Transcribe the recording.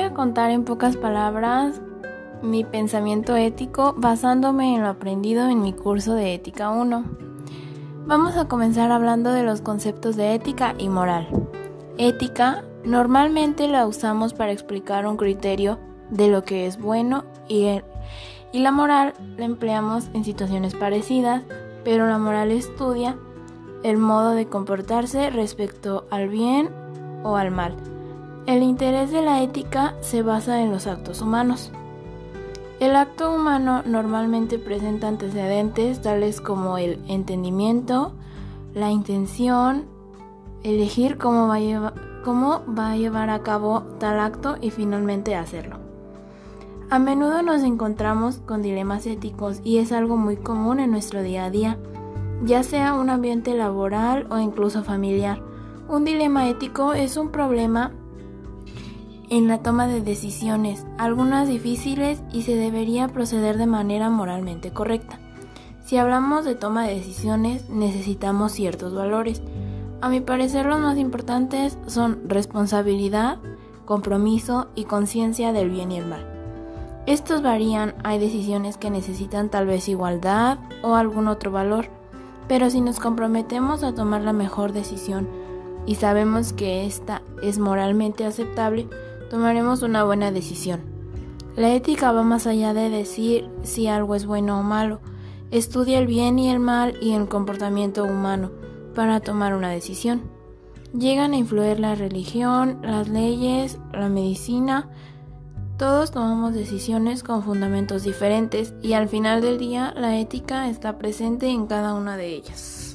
a contar en pocas palabras mi pensamiento ético basándome en lo aprendido en mi curso de Ética 1. Vamos a comenzar hablando de los conceptos de ética y moral. Ética normalmente la usamos para explicar un criterio de lo que es bueno y, y la moral la empleamos en situaciones parecidas, pero la moral estudia el modo de comportarse respecto al bien o al mal. El interés de la ética se basa en los actos humanos. El acto humano normalmente presenta antecedentes tales como el entendimiento, la intención, elegir cómo va, a llevar, a a cabo tal acto y finalmente hacerlo. A menudo nos encontramos con dilemas éticos y es algo muy común en nuestro día a día, ya sea un ambiente laboral o incluso familiar. Un dilema ético es un problema en la toma de decisiones, algunas difíciles y se debería proceder de manera moralmente correcta. Si hablamos de toma de decisiones, necesitamos ciertos valores. A mi parecer los más importantes son responsabilidad, compromiso y conciencia del bien y el mal. Estos varían, hay decisiones que necesitan tal vez igualdad o algún otro valor, pero si nos comprometemos a tomar la mejor decisión y sabemos que esta es moralmente aceptable, tomaremos una buena decisión. La ética va más allá de decir si algo es bueno o malo. Estudia el bien y el mal y el comportamiento humano para tomar una decisión. Llegan a influir la religión, las leyes, la medicina. Todos tomamos decisiones con fundamentos diferentes y al final del día la ética está presente en cada una de ellas.